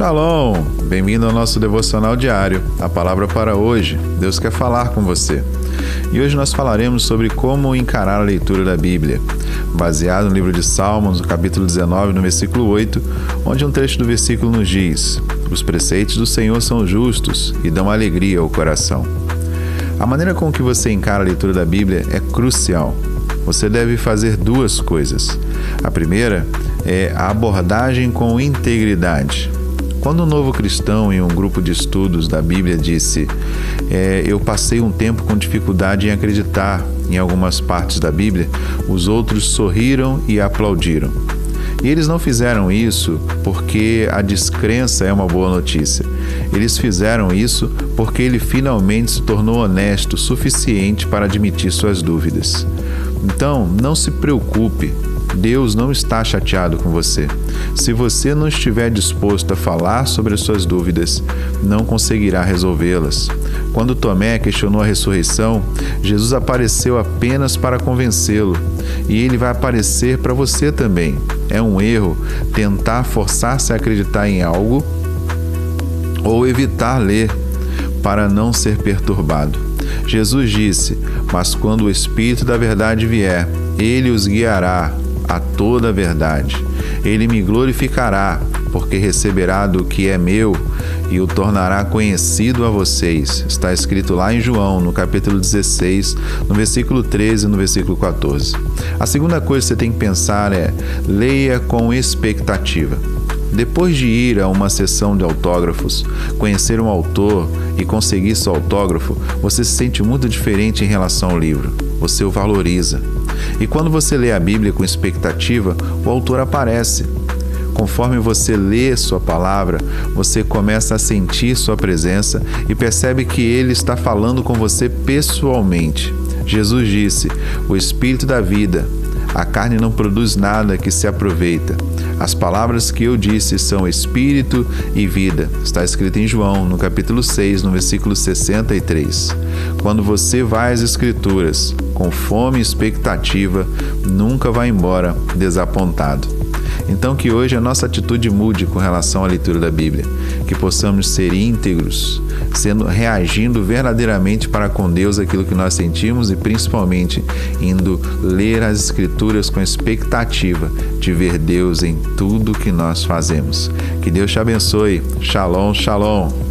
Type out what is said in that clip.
Shalom! Bem-vindo ao nosso devocional diário. A palavra para hoje. Deus quer falar com você. E hoje nós falaremos sobre como encarar a leitura da Bíblia, baseado no livro de Salmos, no capítulo 19, no versículo 8, onde um trecho do versículo nos diz: Os preceitos do Senhor são justos e dão alegria ao coração. A maneira com que você encara a leitura da Bíblia é crucial. Você deve fazer duas coisas. A primeira é a abordagem com integridade. Quando um novo cristão em um grupo de estudos da Bíblia disse: é, Eu passei um tempo com dificuldade em acreditar em algumas partes da Bíblia, os outros sorriram e aplaudiram. E eles não fizeram isso porque a descrença é uma boa notícia. Eles fizeram isso porque ele finalmente se tornou honesto o suficiente para admitir suas dúvidas. Então, não se preocupe Deus não está chateado com você. Se você não estiver disposto a falar sobre as suas dúvidas, não conseguirá resolvê-las. Quando Tomé questionou a ressurreição, Jesus apareceu apenas para convencê-lo, e ele vai aparecer para você também. É um erro tentar forçar-se a acreditar em algo ou evitar ler para não ser perturbado. Jesus disse: Mas quando o Espírito da Verdade vier, ele os guiará a toda a verdade. Ele me glorificará, porque receberá do que é meu e o tornará conhecido a vocês. Está escrito lá em João, no capítulo 16, no versículo 13 e no versículo 14. A segunda coisa que você tem que pensar é: leia com expectativa. Depois de ir a uma sessão de autógrafos, conhecer um autor e conseguir seu autógrafo, você se sente muito diferente em relação ao livro. Você o valoriza. E quando você lê a Bíblia com expectativa, o autor aparece. Conforme você lê Sua palavra, você começa a sentir Sua presença e percebe que Ele está falando com você pessoalmente. Jesus disse: O Espírito da vida, a carne não produz nada que se aproveita. As palavras que eu disse são espírito e vida. Está escrito em João, no capítulo 6, no versículo 63. Quando você vai às Escrituras com fome e expectativa, nunca vai embora desapontado. Então, que hoje a nossa atitude mude com relação à leitura da Bíblia, que possamos ser íntegros, sendo reagindo verdadeiramente para com Deus aquilo que nós sentimos e principalmente indo ler as Escrituras com expectativa de ver Deus em tudo que nós fazemos. Que Deus te abençoe. Shalom, shalom.